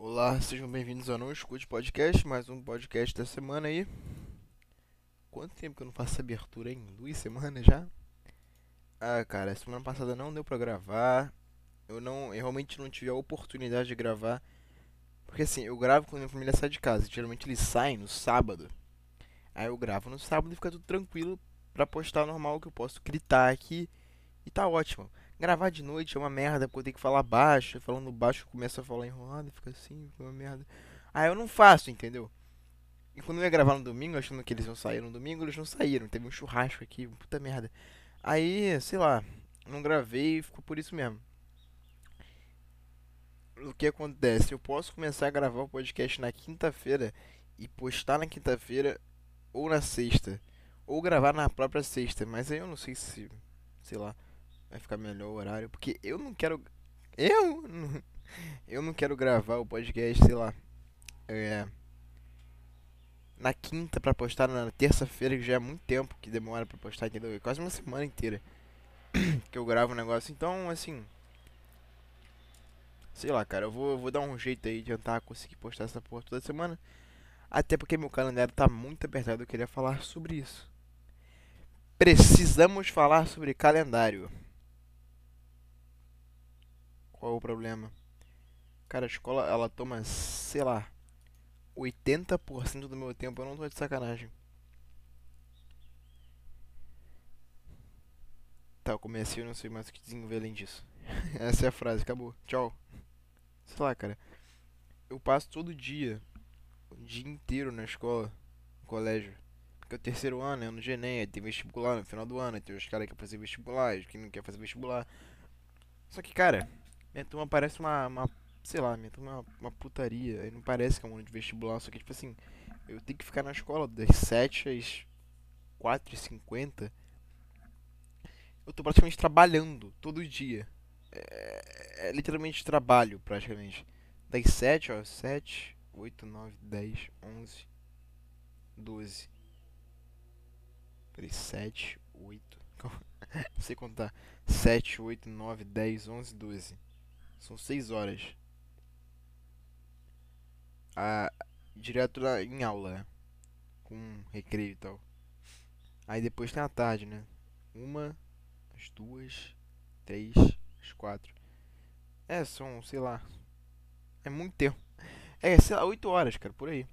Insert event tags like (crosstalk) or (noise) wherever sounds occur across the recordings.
Olá, sejam bem-vindos ao Não Escute Podcast, mais um podcast da semana aí. Quanto tempo que eu não faço abertura, hein? Duas semanas já? Ah, cara, semana passada não deu pra gravar. Eu não, eu realmente não tive a oportunidade de gravar. Porque assim, eu gravo quando minha família sai de casa. Geralmente eles saem no sábado. Aí eu gravo no sábado e fica tudo tranquilo pra postar normal, que eu posso gritar aqui e tá ótimo. Gravar de noite é uma merda, porque eu tenho que falar baixo. Falando baixo, eu começo a falar enrolado, fica assim, fica uma merda. Aí eu não faço, entendeu? E quando eu ia gravar no domingo, achando que eles iam sair no domingo, eles não saíram. Teve um churrasco aqui, puta merda. Aí, sei lá, não gravei e ficou por isso mesmo. O que acontece? Eu posso começar a gravar o podcast na quinta-feira e postar na quinta-feira ou na sexta. Ou gravar na própria sexta, mas aí eu não sei se, sei lá, vai ficar melhor o horário, porque eu não quero eu eu não quero gravar o podcast, sei lá, é, na quinta pra postar na terça-feira, que já é muito tempo que demora pra postar, entendeu? É quase uma semana inteira que eu gravo o negócio. Então, assim, sei lá, cara, eu vou, eu vou dar um jeito aí de tentar conseguir postar essa porra toda semana. Até porque meu calendário tá muito apertado, eu queria falar sobre isso. Precisamos falar sobre calendário. Qual é o problema? Cara, a escola, ela toma, sei lá, 80% do meu tempo. Eu não tô de sacanagem. Tá, eu comecei, eu não sei mais o que desenvolver além disso. (laughs) Essa é a frase, acabou. Tchau. Sei lá, cara. Eu passo todo dia, o dia inteiro na escola, no colégio. Porque é o terceiro ano, é ano de Enem, aí tem vestibular no final do ano, tem os caras que querem fazer vestibular, os que não querem fazer vestibular. Só que, cara, minha turma parece uma, uma sei lá, minha turma é uma, uma putaria. Aí não parece que é um ano de vestibular, só que, tipo assim, eu tenho que ficar na escola das 7 às 4h50. Eu tô praticamente trabalhando todo dia. É, é literalmente trabalho, praticamente. Das 7, ó, 7, 8, 9, 10, 11, 12. Peraí, 7, 8. (laughs) Não sei contar. 7, 8, 9, 10, 11, 12. São 6 horas. Direto em aula, né? Com recreio e tal. Aí depois tem a tarde, né? Uma, as duas, três, as quatro. É, são, sei lá. É muito tempo. É, sei lá, 8 horas, cara, por aí.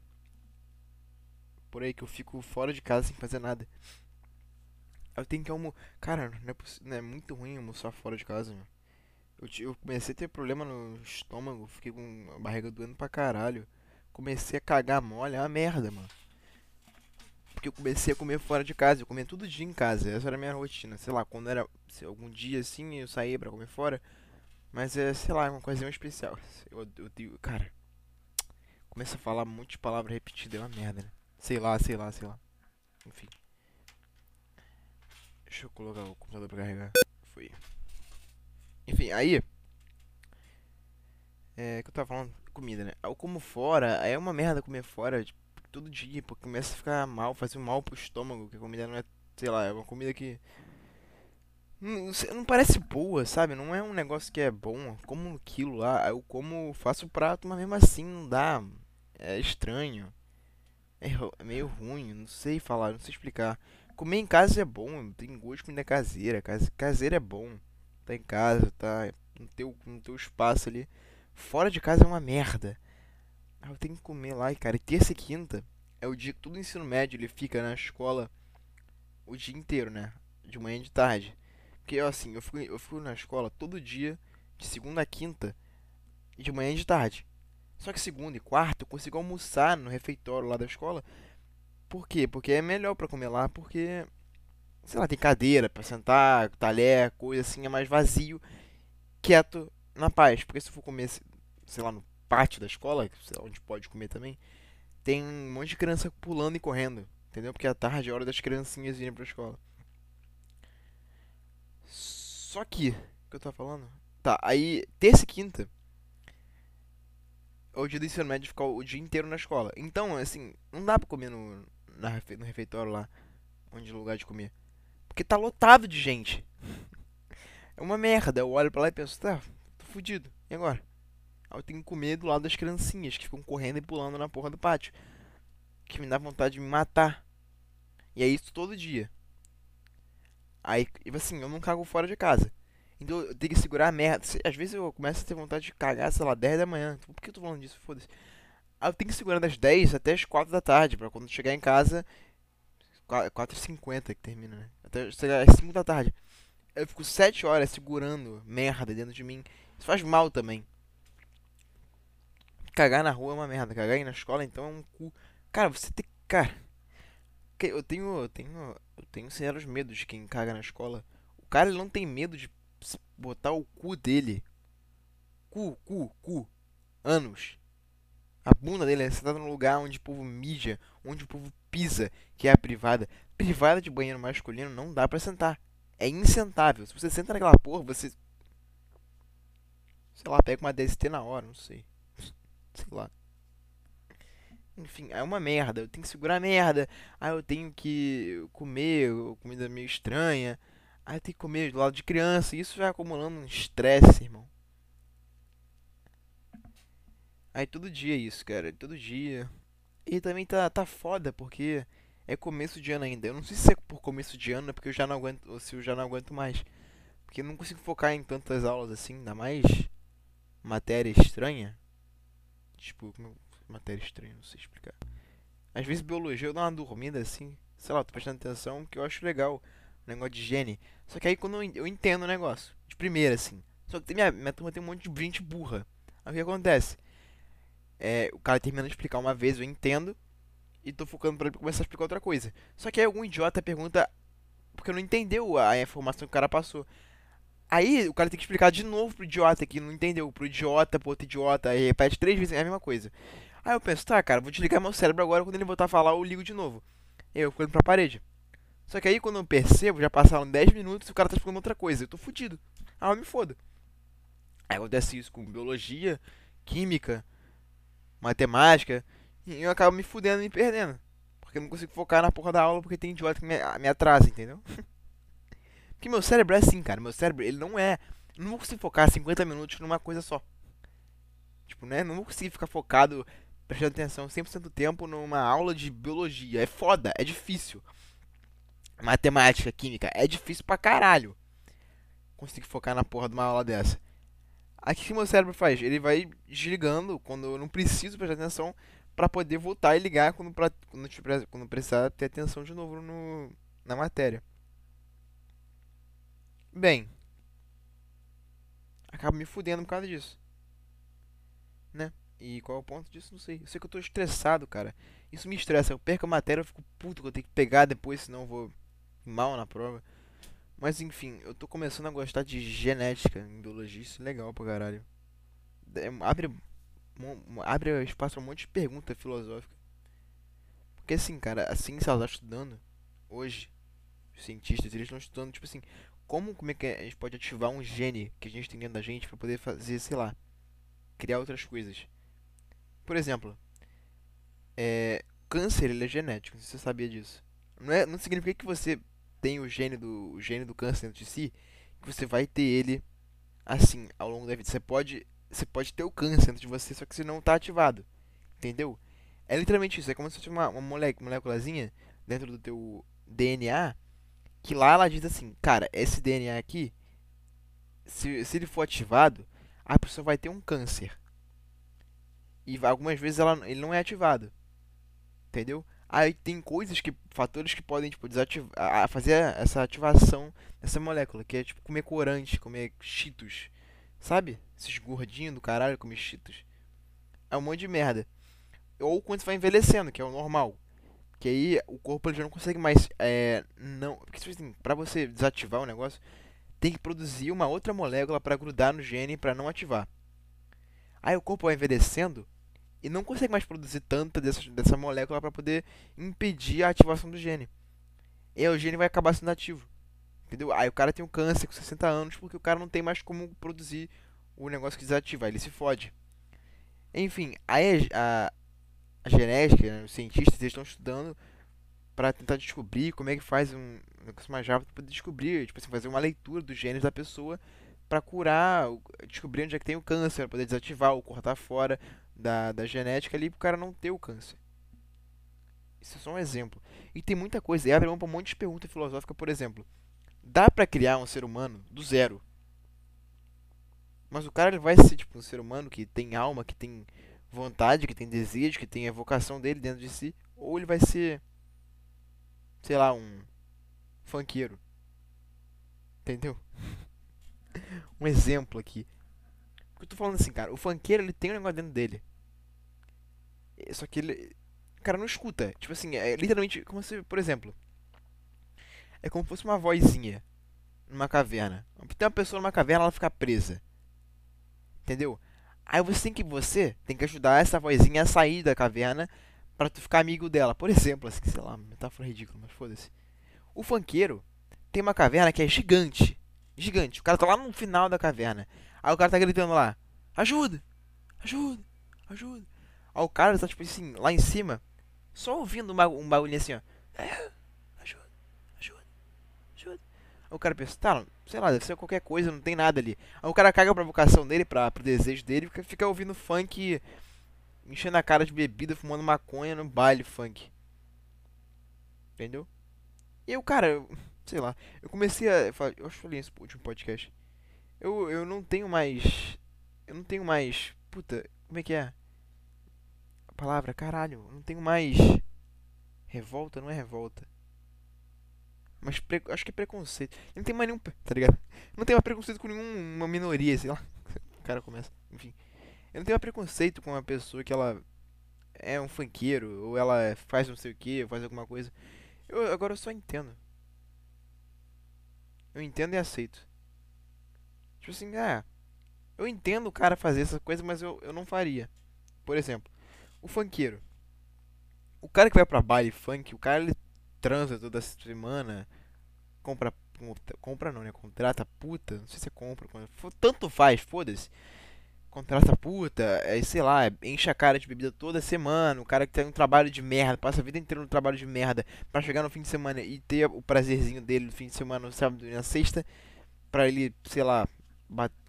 Por aí que eu fico fora de casa sem fazer nada. Eu tenho que almoçar. Cara, não é, é muito ruim almoçar fora de casa, meu. Eu, eu comecei a ter problema no estômago, fiquei com a barriga doendo pra caralho. Comecei a cagar mole, é uma merda, mano. Porque eu comecei a comer fora de casa, eu comia todo dia em casa, essa era a minha rotina. Sei lá, quando era algum dia assim eu saía pra comer fora, mas é, sei lá, é uma coisinha especial. Eu, eu tenho, cara, começa a falar um monte de é uma merda, né? Sei lá, sei lá, sei lá. Enfim, deixa eu colocar o computador pra carregar. Foi. Enfim, aí. É, que eu tava falando, comida, né? Eu como fora, é uma merda comer fora, tipo, todo dia, porque começa a ficar mal, fazer mal pro estômago, que a comida não é, sei lá, é uma comida que não, não parece boa, sabe? Não é um negócio que é bom, como um quilo lá, eu como, faço o prato, mas mesmo assim não dá, é estranho, é, é meio ruim, não sei falar, não sei explicar. Comer em casa é bom, tem gosto de comida caseira, case- caseira é bom, tá em casa, tá no teu, no teu espaço ali. Fora de casa é uma merda. Ah, eu tenho que comer lá, e cara, e terça e quinta é o dia que todo ensino médio ele fica na escola o dia inteiro, né? De manhã e de tarde. Porque assim, eu fui, eu fui na escola todo dia, de segunda a quinta, de manhã e de tarde. Só que segunda e quarta eu consigo almoçar no refeitório lá da escola. Por quê? Porque é melhor pra comer lá, porque, sei lá, tem cadeira pra sentar, talher, coisa assim, é mais vazio, quieto, na paz. Porque se for comer, sei lá, no pátio da escola, onde pode comer também, tem um monte de criança pulando e correndo, entendeu? Porque à tarde é hora das criancinhas irem pra escola. Só que, o que eu tava falando? Tá, aí, terça e quinta é o dia do ensino médio ficar o dia inteiro na escola. Então, assim, não dá pra comer no, na no refeitório lá, onde é lugar de comer. Porque tá lotado de gente. É uma merda. Eu olho pra lá e penso, tá, tô fudido. E agora? Eu tenho que comer do lado das criancinhas que ficam correndo e pulando na porra do pátio. Que me dá vontade de me matar. E é isso todo dia. Aí, assim, eu não cago fora de casa. Então eu tenho que segurar a merda. Às vezes eu começo a ter vontade de cagar, sei lá, 10 da manhã. Por que eu tô falando disso? Foda-se. Aí eu tenho que segurar das 10 até as 4 da tarde. Pra quando chegar em casa. 4h50 que termina, né? Até chegar às 5 da tarde. Eu fico 7 horas segurando merda dentro de mim. Isso faz mal também. Cagar na rua é uma merda. Cagar aí na escola então é um cu. Cara, você tem. Cara. Eu tenho. Eu tenho. Eu tenho sérios medos de quem caga na escola. O cara ele não tem medo de botar o cu dele. Cu, cu, cu. Anos. A bunda dele é sentada no lugar onde o povo mija, onde o povo pisa, que é a privada. Privada de banheiro masculino não dá pra sentar. É insentável. Se você senta naquela porra, você. Sei lá, pega uma DST na hora, não sei. (laughs) Sei lá. Enfim, é uma merda. Eu tenho que segurar a merda. Aí eu tenho que comer comida meio estranha. Aí eu tenho que comer do lado de criança. Isso vai acumulando um estresse, irmão. Aí todo dia é isso, cara. Todo dia. E também tá, tá foda, porque é começo de ano ainda. Eu não sei se é por começo de ano, é porque eu já não aguento. Ou se eu já não aguento mais. Porque eu não consigo focar em tantas aulas assim, ainda mais matéria estranha. Tipo, matéria estranha, não sei explicar. Às vezes biologia eu dou uma dormida assim, sei lá, tô prestando atenção, que eu acho legal. O negócio de higiene. Só que aí quando eu entendo o negócio, de primeira assim. Só que minha, minha turma tem um monte de gente burra. Aí o que acontece? É, o cara termina de explicar uma vez, eu entendo. E tô focando pra ele começar a explicar outra coisa. Só que aí algum idiota pergunta. Porque não entendeu a informação que o cara passou. Aí o cara tem que explicar de novo pro idiota que não entendeu. Pro idiota, pro outro idiota. Aí repete três vezes é a mesma coisa. Aí eu penso, tá, cara, vou desligar meu cérebro agora. Quando ele voltar a falar, eu ligo de novo. Eu fico pra parede. Só que aí quando eu percebo, já passaram 10 minutos e o cara tá explicando outra coisa. Eu tô fudido. Ah, eu me foda. Aí acontece isso com biologia, química, matemática. E eu acabo me fudendo e me perdendo. Porque eu não consigo focar na porra da aula porque tem idiota que me, me atrasa, entendeu? (laughs) porque meu cérebro é assim, cara. Meu cérebro, ele não é. Não vou conseguir focar 50 minutos numa coisa só. Tipo, né? Não vou conseguir ficar focado, prestando atenção 100% do tempo numa aula de biologia. É foda, é difícil matemática, química, é difícil pra caralho conseguir focar na porra de uma aula dessa. Aqui o que meu cérebro faz? Ele vai desligando quando eu não preciso prestar atenção para poder voltar e ligar quando, pra, quando, quando precisar ter atenção de novo no, na matéria. Bem, acabo me fudendo por causa disso. Né? E qual é o ponto disso? Não sei. Eu sei que eu tô estressado, cara. Isso me estressa. Eu perco a matéria, eu fico puto que eu tenho que pegar depois, senão eu vou mal na prova. Mas enfim, eu tô começando a gostar de genética em biologia, isso é legal pra caralho. É, abre, abre espaço pra um monte de pergunta filosófica. Porque assim, cara, a ciência ela tá estudando hoje, os cientistas, eles estão estudando, tipo assim, como, como é que a gente pode ativar um gene que a gente tem dentro da gente para poder fazer, sei lá, criar outras coisas. Por exemplo, é, câncer ele é genético, você sabia disso. Não, é, não significa que você tem o gene do, o gene do câncer dentro de si, que você vai ter ele assim ao longo da vida. Você pode, você pode ter o câncer dentro de você, só que você não está ativado. Entendeu? É literalmente isso. É como se fosse uma, uma moléculazinha dentro do teu DNA, que lá ela diz assim, cara, esse DNA aqui, se, se ele for ativado, a pessoa vai ter um câncer. E algumas vezes ela, ele não é ativado. Entendeu? Aí tem coisas que. fatores que podem, tipo, desativar. fazer essa ativação dessa molécula, que é tipo comer corante, comer cheetos. Sabe? Esses gordinhos do caralho comer cheetos. É um monte de merda. Ou quando você vai envelhecendo, que é o normal. Que aí o corpo ele já não consegue mais. É, não. Porque tipo assim, pra você desativar o negócio, tem que produzir uma outra molécula para grudar no gene para não ativar. Aí o corpo vai envelhecendo e não consegue mais produzir tanta dessa, dessa molécula para poder impedir a ativação do gene. E aí o gene vai acabar sendo ativo. Entendeu? Aí o cara tem um câncer com 60 anos porque o cara não tem mais como produzir o negócio que desativa, ele se fode. Enfim, aí a, a genética, né, os cientistas estão estudando para tentar descobrir como é que faz um negócio mais rápido para descobrir, tipo assim, fazer uma leitura dos genes da pessoa pra curar, o- descobrir onde é que tem o câncer, poder desativar ou cortar fora da, da genética ali pro cara não ter o câncer. Isso é só um exemplo. E tem muita coisa. E abre mão pra um monte de pergunta filosófica, por exemplo. Dá pra criar um ser humano do zero? Mas o cara ele vai ser tipo um ser humano que tem alma, que tem vontade, que tem desejo, que tem a vocação dele dentro de si, ou ele vai ser sei lá, um funkeiro. Entendeu? (laughs) Um exemplo aqui. Porque eu tô falando assim, cara, o funkeiro ele tem um negócio dentro dele. É, Só que ele. O cara não escuta. Tipo assim, é literalmente como se, por exemplo. É como se fosse uma vozinha numa caverna. Tem uma pessoa numa caverna, ela fica presa. Entendeu? Aí você tem que você tem que ajudar essa vozinha a sair da caverna pra tu ficar amigo dela. Por exemplo, assim, sei lá, metáfora ridícula, mas foda-se. O funkeiro tem uma caverna que é gigante. Gigante. O cara tá lá no final da caverna. Aí o cara tá gritando lá: Ajuda! Ajuda! Ajuda! Aí o cara tá tipo assim, lá em cima, só ouvindo um, bagu bagulhinho assim, ó. É, ajuda, ajuda, ajuda. Aí o cara pensa, tá, sei lá, deve ser qualquer coisa, não tem nada ali. Aí o cara caga pra vocação dele, pra, pro desejo dele, fica, fica ouvindo funk, enchendo a cara de bebida, fumando maconha no baile funk. Entendeu? E eu, cara, eu- (laughs) sei lá, eu comecei a. Eu acho que falei no último podcast. Eu, eu não tenho mais. Eu não tenho mais. Puta, como é que é? A palavra, caralho, eu não tenho mais. Revolta, não é revolta. Mas pre- acho que é preconceito. Não tenho mais nenhum. Tá ligado? Não tenho mais preconceito com nenhuma minoria, sei lá. (laughs) O cara começa. Enfim. Eu não tenho mais preconceito com uma pessoa que ela é um funkeiro, ou ela faz não sei o que, faz alguma coisa. Eu, agora eu só entendo. Eu entendo e aceito. Tipo assim, ah, eu entendo o cara fazer essa coisa, mas eu, eu não faria. Por exemplo, o funkeiro. O cara que vai pra baile funk, o cara ele transa toda semana, compra. Compra não, né? Contrata puta, não sei se é compra, tanto faz, foda-se. Contrata puta, aí sei lá, enche a cara de bebida toda semana. O cara que tem um trabalho de merda, passa a vida inteira no trabalho de merda, pra chegar no fim de semana e ter o prazerzinho dele no fim de semana, no sábado e na sexta, pra ele, sei lá,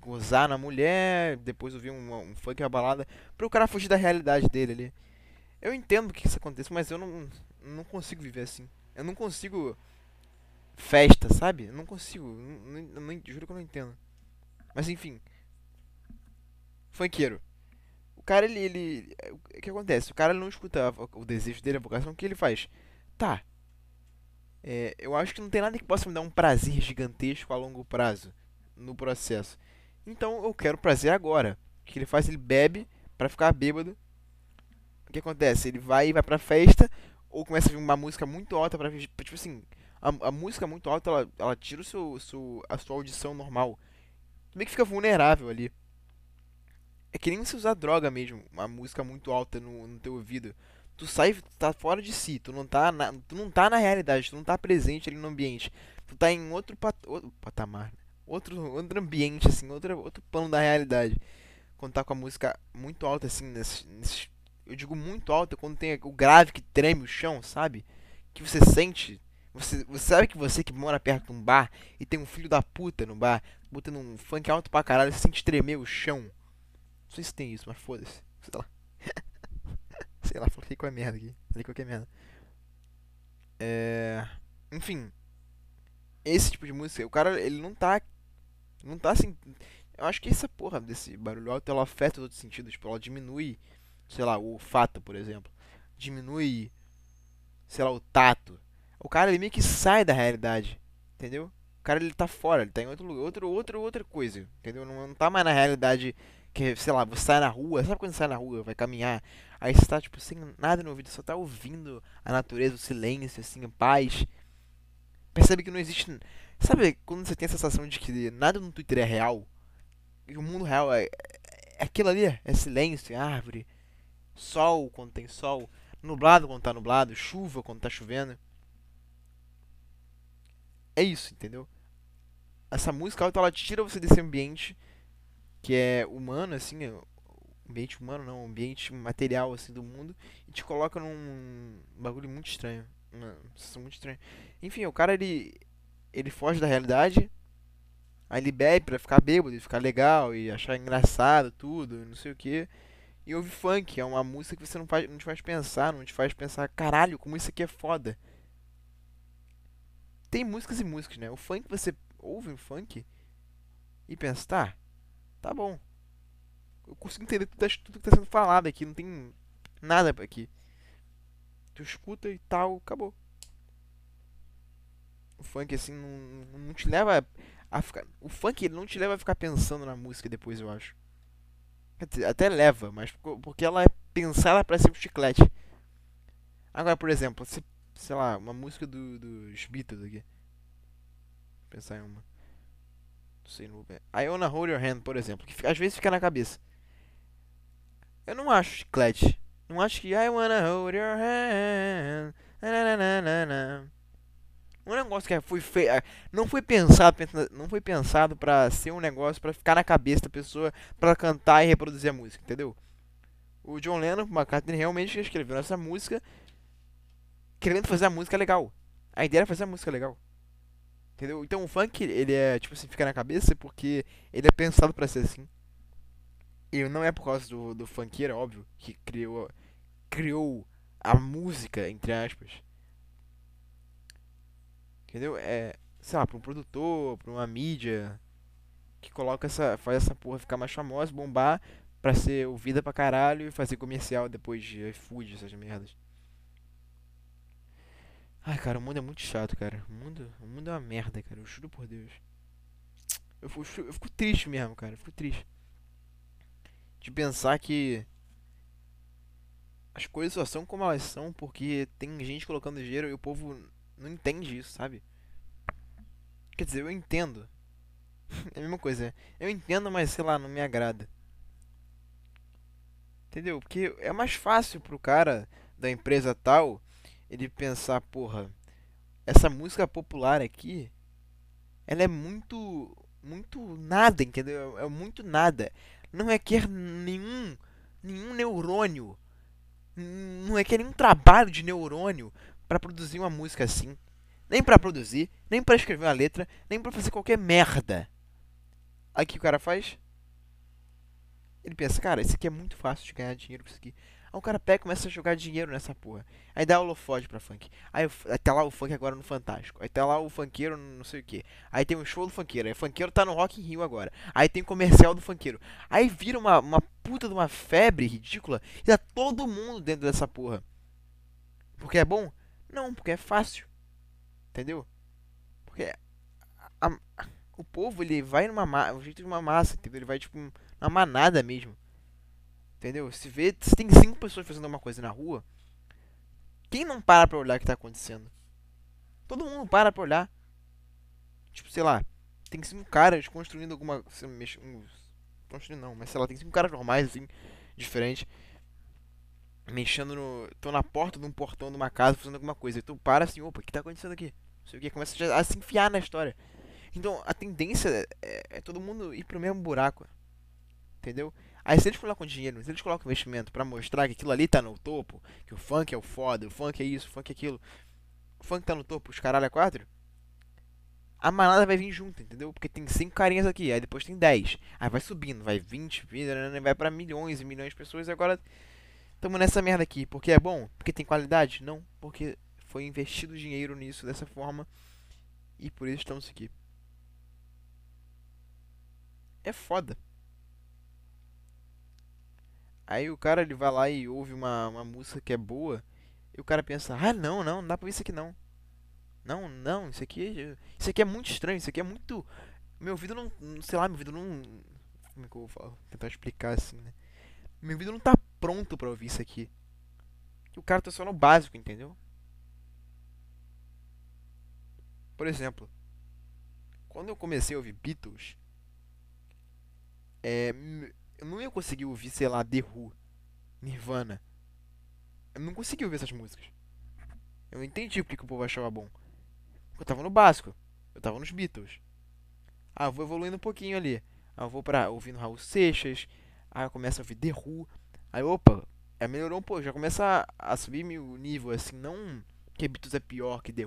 gozar na mulher, depois ouvir um, um funk, uma balada, pro cara fugir da realidade dele ali. Eu entendo que isso aconteça, mas eu não, não consigo viver assim. Eu não consigo festa, sabe? Eu não consigo, não, não- não- juro que eu não entendo. Mas enfim, funkeiro. O cara, ele, ele. O que acontece? O cara não escuta o desejo dele, a vocação, o que ele faz? Tá. É, eu acho que não tem nada que possa me dar um prazer gigantesco a longo prazo no processo. Então eu quero prazer agora. O que ele faz? Ele bebe pra ficar bêbado. O que acontece? Ele vai vai pra festa ou começa a ouvir uma música muito alta pra tipo assim, a, a música muito alta ela, ela tira o seu, seu a sua audição normal. Meio que fica vulnerável ali. É que nem você usar droga mesmo, uma música muito alta no, no teu ouvido. Tu sai, tu tá fora de si, tu não tá na, tu não tá na realidade, tu não tá presente ali no ambiente. Tu tá em outro, pat, outro patamar, né? outro, outro ambiente, assim, outro, outro plano da realidade. Quando tá com a música muito alta, assim, nesse, nesse- eu digo muito alta, quando tem o grave que treme o chão, sabe? Que você sente. Você, você sabe que você que mora perto de um bar e tem um filho da puta no bar, botando um funk alto pra caralho, você sente tremer o chão. Não sei se tem isso, mas foda-se. (laughs) Sei lá. Sei lá, falei qualquer merda aqui. Falei qualquer merda. É. Enfim. Esse tipo de música, o cara, ele não tá. Não tá assim. Eu acho que essa porra desse barulho alto ela afeta os outros sentidos. Tipo, ela diminui, sei lá, o olfato, por exemplo. Diminui, sei lá, o tato. O cara ele meio que sai da realidade. Entendeu? O cara ele tá fora, ele tá em outro lugar, outro, outro, outra coisa. Entendeu? Não, não tá mais na realidade que, sei lá, você sai na rua, sabe quando você sai na rua, vai caminhar, aí você tá, tipo, sem nada no ouvido, só tá ouvindo a natureza, o silêncio, assim, a paz. Percebe que não existe. Sabe quando você tem a sensação de que nada no Twitter é real? E o mundo real é, é aquilo ali, é silêncio, é árvore, sol quando tem sol, nublado quando tá nublado, chuva quando tá chovendo. É isso, entendeu? Essa música ela tira você desse ambiente que é humano, assim, é, ambiente humano não, ambiente material, assim, do mundo, e te coloca num bagulho muito estranho, uma sensação muito estranha. Enfim, o cara, ele, ele foge da realidade, Aí ele bebe pra ficar bêbado e ficar legal e achar engraçado tudo, não sei o que. E ouve funk, é uma música que você não, faz, não te faz pensar, não te faz pensar, caralho, como isso aqui é foda. Tem músicas e músicas, né? O funk, você ouve o funk e pensa, tá, tá bom. Eu consigo entender tudo, tudo que tá sendo falado aqui, não tem nada aqui. Tu escuta e tal, acabou. O funk, assim, não, não te leva a ficar. O funk ele não te leva a ficar pensando na música depois, eu acho. Até leva, mas porque ela é pensada para ser um chiclete. Agora, por exemplo, se, sei lá, uma música do, dos Beatles aqui. Vou pensar em uma. Não sei, não vou I Wanna Hold Your Hand, por exemplo, que às vezes fica na cabeça. Eu não acho chiclete. Não acho que I Wanna Hold Your Hand. Na, na, na, na, um negócio que foi feito, é, não foi pensado, não foi pensado para ser um negócio para ficar na cabeça da pessoa para cantar e reproduzir a música, entendeu? O John Lennon, McCartney realmente escreveu essa música querendo fazer a música legal. A ideia era fazer a música legal. Entendeu? Então o funk, ele é, tipo assim, fica na cabeça porque ele é pensado para ser assim. E não é por causa do, do funkeiro, óbvio, que criou, criou a música, entre aspas. Entendeu? É, sei lá, pra um produtor, pra uma mídia que coloca essa. faz essa porra ficar mais famosa, bombar, pra ser ouvida pra caralho e fazer comercial depois de iFood, essas merdas. Ai, cara, o mundo é muito chato, cara. O mundo, o mundo é uma merda, cara. Eu juro por Deus. Eu fico, eu fico triste mesmo, cara. Eu fico triste. De pensar que as coisas só são como elas são porque tem gente colocando dinheiro e o povo não entende isso, sabe? Quer dizer, eu entendo. (laughs) é a mesma coisa. Eu entendo, mas sei lá, não me agrada. Entendeu? Porque é mais fácil pro cara da empresa tal ele pensar, porra, essa música popular aqui, ela é muito muito nada, entendeu? É muito nada. Não requer nenhum nenhum neurônio. Não requer nenhum trabalho de neurônio para produzir uma música assim. Nem para produzir, nem para escrever uma letra, nem para fazer qualquer merda. Aí o que o cara faz? Ele pensa, cara, isso aqui é muito fácil de ganhar dinheiro com isso aqui. Aí o cara pega e começa a jogar dinheiro nessa porra. Aí dá holofote pra funk. Aí, aí tá lá o funk agora no Fantástico. Aí tá lá o funkeiro no não sei o que. Aí tem um show do funkeiro. Aí o funkeiro tá no Rock in Rio agora. Aí tem comercial do funkeiro. Aí vira uma, uma puta de uma febre ridícula. E tá todo mundo dentro dessa porra. Porque é bom? Não, porque é fácil. Entendeu? Porque a, a, o povo ele vai numa massa, jeito de uma massa, entendeu? Ele vai tipo numa manada mesmo. Entendeu? Se vê, se tem cinco pessoas fazendo uma coisa na rua, quem não para pra olhar o que tá acontecendo? Todo mundo para pra olhar. Tipo, sei lá, tem cinco caras construindo alguma. Construindo não, mas sei lá, tem cinco caras normais assim, diferentes mexendo no. tô na porta de um portão de uma casa fazendo alguma coisa. E tu para assim, opa, o que tá acontecendo aqui? Não sei o que, começa a se enfiar na história. Então a tendência é, é todo mundo ir pro mesmo buraco. Entendeu? Aí se eles colocam dinheiro, se eles colocam investimento para mostrar que aquilo ali tá no topo, que o funk é o foda, o funk é isso, o funk é aquilo, o funk tá no topo, os caralho é quatro, a manada vai vir junto, entendeu? Porque tem cinco carinhas aqui, aí depois tem 10. Aí vai subindo, vai 20, 20 vai para milhões e milhões de pessoas e agora Tamo nessa merda aqui. Porque é bom? Porque tem qualidade? Não. Porque foi investido dinheiro nisso dessa forma. E por isso estamos aqui. É foda. Aí o cara ele vai lá e ouve uma, uma música que é boa. E o cara pensa, ah não, não, não dá pra ver isso aqui não. Não, não, isso aqui. Isso aqui é muito estranho, isso aqui é muito. Meu ouvido não. Sei lá, meu ouvido não. Como é que eu vou falar? tentar explicar assim, né? Meu ouvido não tá pronto pra ouvir isso aqui. O cara tá só no básico, entendeu? Por exemplo, quando eu comecei a ouvir Beatles, é, eu não ia conseguir ouvir, sei lá, The Who, Nirvana. Eu não consegui ouvir essas músicas. Eu não entendi porque que o povo achava bom. Eu tava no básico. Eu tava nos Beatles. Ah, eu vou evoluindo um pouquinho ali. Ah, eu vou pra ouvindo Raul Seixas. Ah, eu começo a ouvir The Who. Aí, opa, é, melhorou um pouco, já começa a, a subir meu nível, assim, não que Beatles é pior que The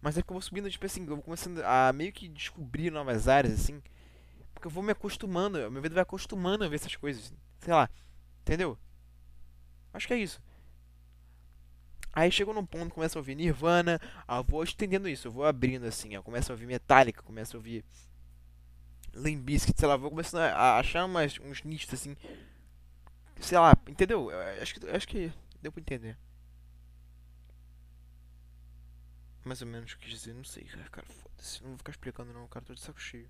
mas é que eu vou subindo, tipo assim, eu vou começando a meio que descobrir novas áreas, assim, Porque eu vou me acostumando, meu ouvido vai acostumando a ver essas coisas. Sei lá, entendeu? Acho que é isso. Aí chegou num ponto, começa a ouvir Nirvana, eu vou estendendo isso, eu vou abrindo assim, ó, começa a ouvir Metallica, começa a ouvir Limp Bizkit, sei lá, vou começando a achar umas, uns nichos assim, sei lá, entendeu? Acho que, acho que deu pra entender. Mais ou menos o que dizer, não sei, cara, foda-se, não vou ficar explicando não, cara, tô de saco cheio.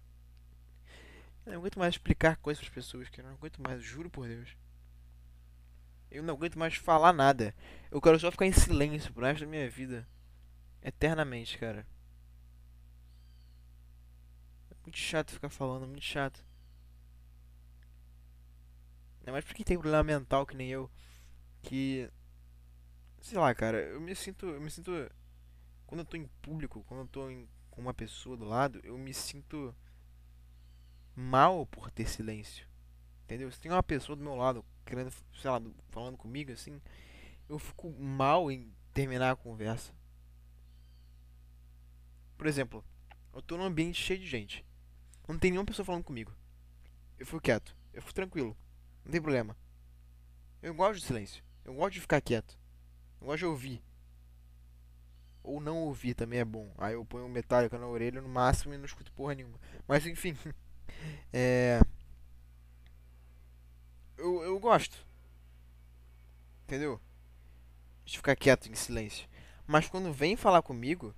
Eu não aguento mais explicar coisas pras pessoas, que eu não aguento mais, juro por Deus. Eu não aguento mais falar nada. Eu quero só ficar em silêncio pro resto da minha vida. Eternamente, cara. É muito chato ficar falando, muito chato. Ainda mais porque tem problema mental que nem eu. Que. Sei lá, cara, eu me sinto. Eu me sinto. Quando eu tô em público, quando eu tô em, com uma pessoa do lado, eu me sinto mal por ter silêncio. Entendeu? Se tem uma pessoa do meu lado querendo, sei lá, falando comigo assim, eu fico mal em terminar a conversa. Por exemplo, eu tô num ambiente cheio de gente. Não tem nenhuma pessoa falando comigo. Eu fico quieto. Eu fico tranquilo. Não tem problema. Eu gosto de silêncio. Eu gosto de ficar quieto. Eu gosto de ouvir. Ou não ouvir também é bom. Aí eu ponho um metálico na orelha no máximo e não escuto porra nenhuma. Mas enfim. (laughs) É eu, eu gosto. Entendeu? De ficar quieto em silêncio. Mas quando vem falar comigo,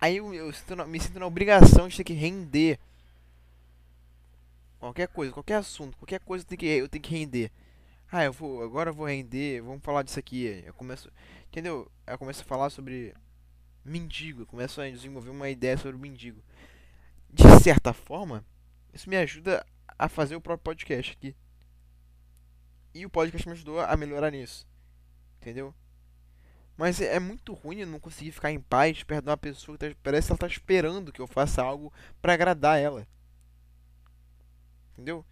aí eu, eu sinto, me sinto na obrigação de ter que render. Qualquer coisa, qualquer assunto, qualquer coisa eu tenho que, eu tenho que render. Ah, eu vou, agora eu vou render, vamos falar disso aqui. Eu começo, entendeu? Eu começo a falar sobre mendigo, eu começo a desenvolver uma ideia sobre mendigo. De certa forma, isso me ajuda a fazer o próprio podcast aqui. E o podcast me ajudou a melhorar nisso. Entendeu? Mas é, é muito ruim eu não conseguir ficar em paz perto de uma pessoa que tá, parece que ela tá esperando que eu faça algo para agradar ela. Entendeu?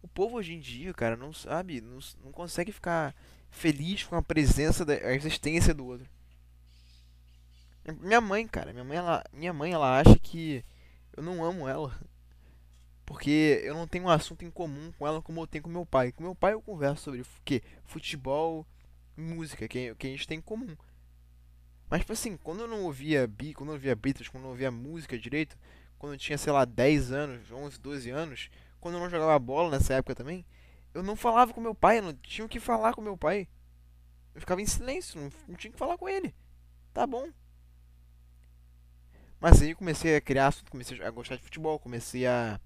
O povo hoje em dia, cara, não sabe, não, não consegue ficar feliz com a presença, da, a existência do outro. Minha mãe, cara, minha mãe, ela, minha mãe, ela acha que eu não amo ela. Porque eu não tenho um assunto em comum com ela como eu tenho com meu pai. Com meu pai eu converso sobre o que? Futebol música, que, que a gente tem em comum. Mas, tipo assim, quando eu não ouvia Bi, quando eu ouvia Beatles, quando eu não ouvia música direito, quando eu tinha, sei lá, 10 anos, 11, 12 anos, quando eu não jogava bola nessa época também, eu não falava com meu pai, eu não tinha o que falar com meu pai. Eu ficava em silêncio, não, não tinha que falar com ele. Tá bom. Mas aí eu comecei a criar assunto, comecei a gostar de futebol, comecei a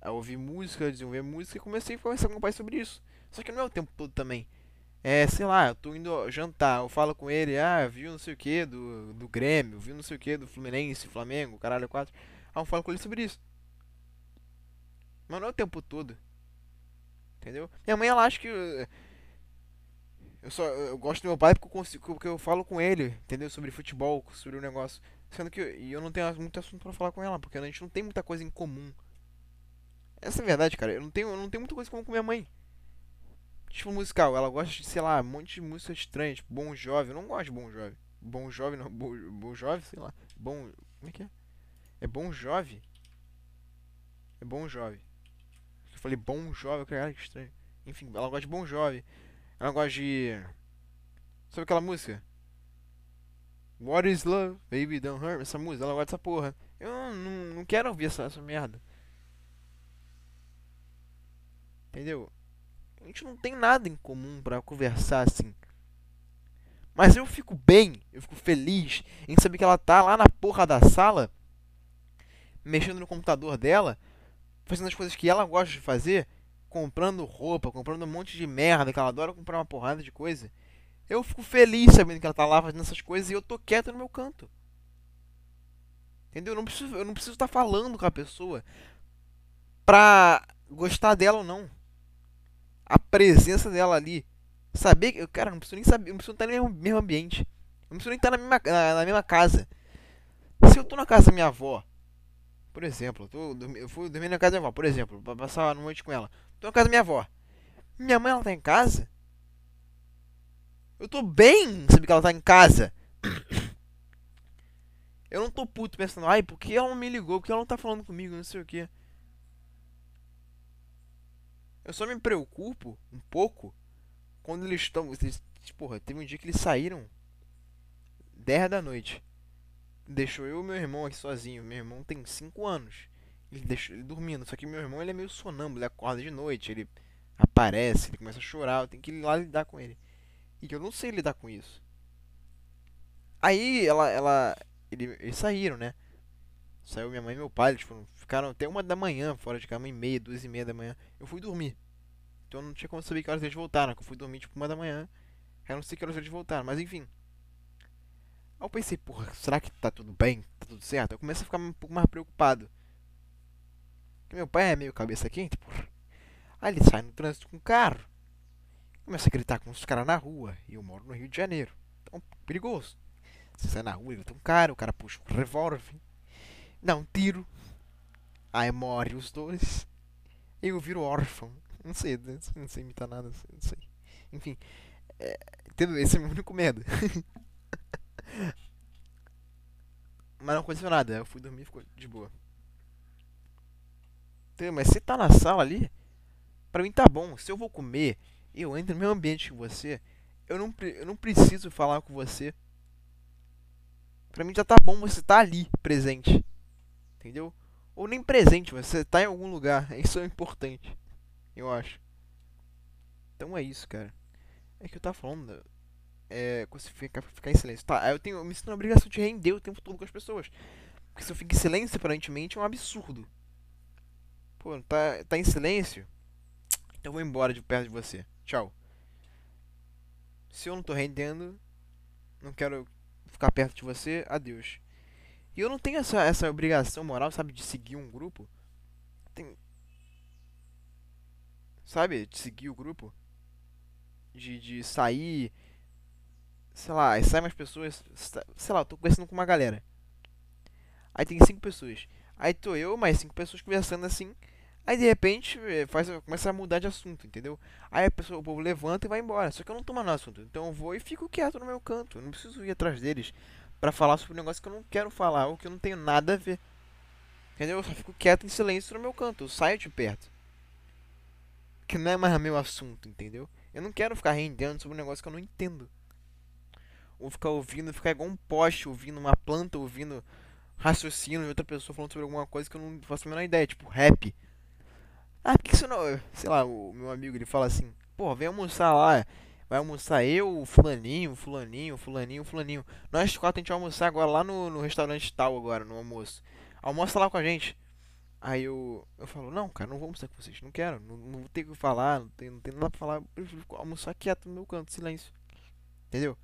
a ouvir música, desenvolver música e comecei a conversar com o pai sobre isso. Só que não é o tempo todo também. É, sei lá, eu tô indo jantar, eu falo com ele, ah, viu não sei o que do, do Grêmio, viu não sei o que do Fluminense, Flamengo, caralho, quatro. Ah, eu falo com ele sobre isso. Mas não é o tempo todo. Entendeu? Minha mãe, ela acha que. Eu, eu só eu gosto do meu pai porque eu, consigo, porque eu falo com ele, entendeu? Sobre futebol, sobre o negócio. Sendo que eu, eu não tenho muito assunto para falar com ela, porque a gente não tem muita coisa em comum. Essa é a verdade, cara. Eu não tenho, eu não tenho muita coisa como com minha mãe. Tipo musical, ela gosta de, sei lá, um monte de música estranha, tipo Bom Jovem. Eu não gosto de Bom Jovem. Bom Jovem não, Bom, bom Jovem, sei lá. Bom. Como é que é? É Bom Jovem? É Bom Jovem. Falei Bom Jovem, cara, que estranho. Enfim, ela gosta de Bom Jovem. Ela gosta de. Sabe aquela música? What is love? Baby don't hurt. Essa música, ela gosta dessa porra. Eu não, não quero ouvir essa, essa merda. Entendeu? A gente não tem nada em comum para conversar assim. Mas eu fico bem, eu fico feliz em saber que ela tá lá na porra da sala, mexendo no computador dela, fazendo as coisas que ela gosta de fazer, comprando roupa, comprando um monte de merda, que ela adora comprar uma porrada de coisa. Eu fico feliz sabendo que ela tá lá fazendo essas coisas e eu tô quieto no meu canto. Entendeu? Eu não preciso, eu não preciso estar tá falando com a pessoa pra gostar dela ou não a presença dela ali. Saber que. Cara, não preciso nem saber. Não preciso estar no mesmo, mesmo ambiente. Não preciso nem estar na mesma, na, na, mesma casa. Se eu tô na casa da minha avó, por exemplo, eu, tô, eu fui dormir na casa da minha avó, por exemplo, pra passar a noite com ela. Tô na casa da minha avó. Minha mãe, ela tá em casa? Eu tô bem saber que ela tá em casa. Eu não tô puto pensando, ai, por que ela não me ligou? Por que ela não tá falando comigo? Não sei o que. Eu só me preocupo um pouco quando eles estão. Eles, porra, teve um dia que eles saíram 10 da noite. Deixou eu e meu irmão aqui sozinho. Meu irmão tem 5 anos. Ele deixou ele dormindo. Só que meu irmão ele é meio sonâmbulo, ele acorda de noite, ele aparece, ele começa a chorar, eu tenho que ir lá lidar com ele. E eu não sei lidar com isso. Aí ela. ela ele, eles saíram, né? Saiu minha mãe e meu pai, eles foram, ficaram até uma da manhã fora de cama, e meia, duas e meia da manhã. Eu fui dormir. Então eu não tinha como saber que horas eles voltaram, eu fui dormir tipo uma da manhã. Eu não sei que horas eles voltaram, mas enfim. Aí eu pensei, porra, será que tá tudo bem? Tá tudo certo? Eu comecei a ficar um pouco mais preocupado. Porque meu pai é meio cabeça quente, porra. Aí ele sai no trânsito com o carro. Começa a gritar com os caras na rua. E eu moro no Rio de Janeiro. Então, perigoso. Você sai na rua, grita um cara, o cara puxa um revólver dá um tiro. Aí morre os dois. Eu viro órfão. Não sei, não sei imitar nada, não sei. Enfim, é? Esse é o meu único medo. (laughs) Mas não aconteceu nada, eu fui dormir e ficou de boa. Entendeu? Mas você tá na sala ali, pra mim tá bom. Se eu vou comer, eu entro no meu ambiente com você, eu não, eu não preciso falar com você. Pra mim já tá bom você tá ali, presente entendeu? Ou nem presente, você tá em algum lugar. (laughs) Isso é importante, eu acho. Então é isso, cara. É que eu tava falando. É. Ficar, ficar em silêncio. Tá, eu tenho. Eu me sinto na obrigação de render o tempo todo com as pessoas. Porque se eu fico em silêncio, aparentemente, é um absurdo. Pô, tá, tá em silêncio? Então eu vou embora de perto de você. Tchau. Se eu não tô rendendo, não quero ficar perto de você, adeus. E eu não tenho essa, essa obrigação moral, sabe, de seguir um grupo. Tem. Sabe, de seguir o grupo. De, de sair. Sei lá, sai mais pessoas. Sei lá, tô conversando com uma galera. Aí tem cinco pessoas. Aí tô eu, mais cinco pessoas conversando assim. Aí de repente eh, faz, começa a mudar de assunto, entendeu? Aí a pessoa, o povo levanta e vai embora. Só que eu não tô mais no assunto. Então eu vou e fico quieto no meu canto. Eu não preciso ir atrás deles para falar sobre um negócio que eu não quero falar ou que eu não tenho nada a ver. Entendeu? Eu só fico quieto em silêncio no meu canto, eu saio de perto. Que não é mais meu assunto, entendeu? Eu não quero ficar rendendo sobre um negócio que eu não entendo. Ficar ouvindo, ficar igual um poste ouvindo uma planta, ouvindo raciocínio de outra pessoa falando sobre alguma coisa que eu não faço a menor ideia, tipo rap. Ah, por que você não. Sei lá, o meu amigo ele fala assim: Pô, vem almoçar lá. Vai almoçar eu, fulaninho, fulaninho, fulaninho, fulaninho. Nós quatro a gente vai almoçar agora lá no, no restaurante tal agora, no almoço. Almoça lá com a gente. Aí eu, eu falo, não, cara, não vou almoçar com vocês, não quero, não, não vou o que falar, não tem, não tem nada pra falar, eu almoçar quieto no meu canto, silêncio. Entendeu?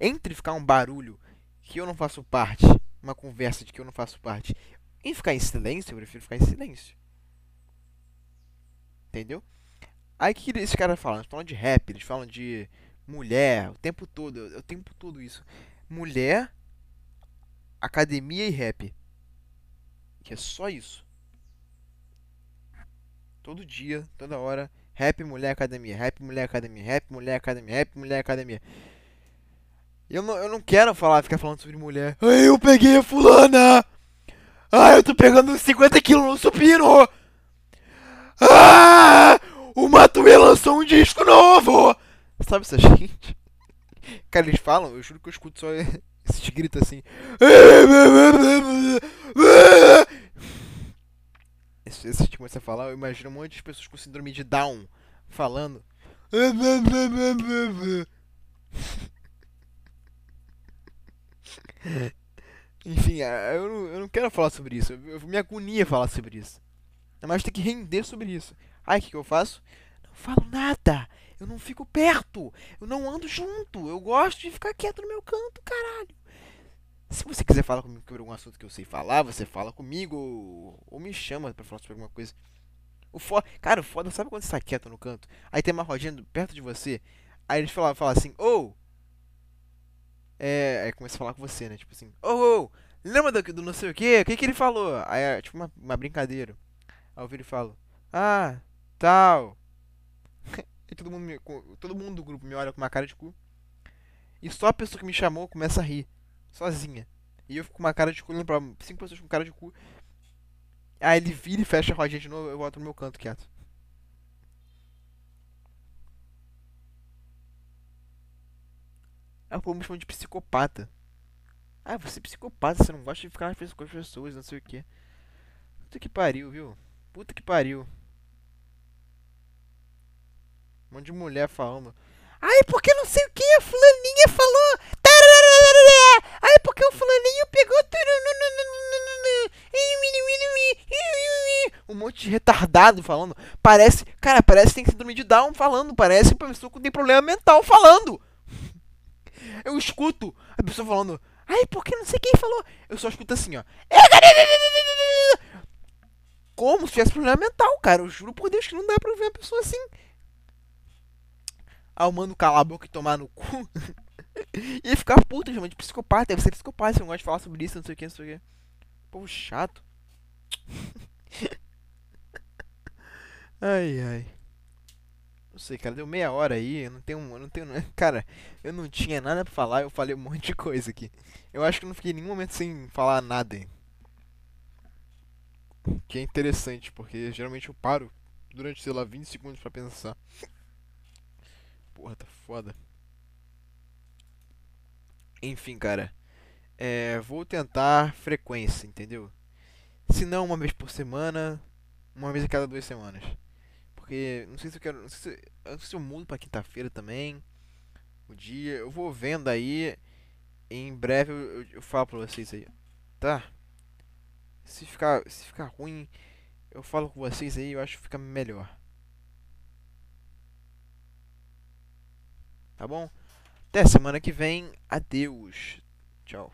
Entre ficar um barulho que eu não faço parte, uma conversa de que eu não faço parte, e ficar em silêncio, eu prefiro ficar em silêncio. Entendeu? Aí o que esses caras falam? Eles falam de rap, eles falam de mulher, o tempo todo, o tempo todo isso. Mulher, academia e rap. Que é só isso. Todo dia, toda hora, rap, mulher, academia, rap, mulher, academia, rap, mulher, academia, rap, mulher, academia. Eu não, eu não quero falar, ficar falando sobre mulher. Ai, eu peguei a fulana! Ai, eu tô pegando 50 quilos no supino! Ah! O Matuê lançou um disco novo! Sabe essa (laughs) gente? Cara, eles falam, eu juro que eu escuto só (laughs) esses gritos assim. Esse, esse tipo começa a falar, eu imagino um monte de pessoas com síndrome de Down falando. Enfim, eu não, eu não quero falar sobre isso. Eu, me agonia falar sobre isso. Mas tem que render sobre isso. Aí o que, que eu faço? Não falo nada. Eu não fico perto. Eu não ando junto. Eu gosto de ficar quieto no meu canto, caralho. Se você quiser falar comigo sobre algum assunto que eu sei falar, você fala comigo ou, ou me chama para falar sobre alguma coisa. O cara, o foda, sabe quando você tá quieto no canto? Aí tem uma rodinha perto de você. Aí eles falam, assim, ou. Oh! É, aí começa a falar com você, né? Tipo assim, oh, oh, lembra do, do não sei o que? O que que ele falou? Aí é tipo uma, uma brincadeira. Aí eu viro e falo, ah, tal. (laughs) e todo mundo, me, todo mundo do grupo me olha com uma cara de cu. E só a pessoa que me chamou começa a rir, sozinha. E eu fico com uma cara de cu, olhando pra cinco pessoas com cara de cu. Aí ele vira e fecha a rodinha de novo, eu volto no meu canto quieto. Aí o povo me chama de psicopata. Ah, você é psicopata, você não gosta de ficar com as pessoas, não sei o que. Puta que pariu, viu? Puta que pariu. Um monte de mulher falando. Ai, porque não sei o que a fulaninha falou. Ai, porque o fulaninho pegou. Um monte de retardado falando. Parece. Cara, parece que tem que dormir de down falando. Parece uma pessoa que tem problema mental falando. Eu escuto a pessoa falando. Ai, porque não sei quem falou. Eu só escuto assim, ó. Como se tivesse problema mental, cara. Eu juro por Deus que não dá pra ver uma pessoa assim. Ah, o mano calar a boca e tomar no cu. (laughs) Ia ficar puto, chamando de psicopata. Deve ser psicopata, você não gosta de falar sobre isso, não sei o que, não sei o que. Povo chato. (laughs) ai, ai. Não sei, cara, deu meia hora aí, eu não tenho, eu não tenho, (laughs) cara, eu não tinha nada pra falar, eu falei um monte de coisa aqui. Eu acho que não fiquei nenhum momento sem falar nada. Que é interessante, porque geralmente eu paro durante, sei lá, 20 segundos pra pensar. Porra, tá foda. Enfim, cara. É, vou tentar frequência, entendeu? Se não uma vez por semana, uma vez a cada duas semanas. Porque não sei se eu quero. Não sei se, eu, não sei se eu mudo pra quinta-feira também. O dia. Eu vou vendo aí. Em breve eu, eu, eu falo pra vocês aí. Tá? Se ficar, se ficar ruim, eu falo com vocês aí, eu acho que fica melhor. Tá bom? Até semana que vem. Adeus. Tchau.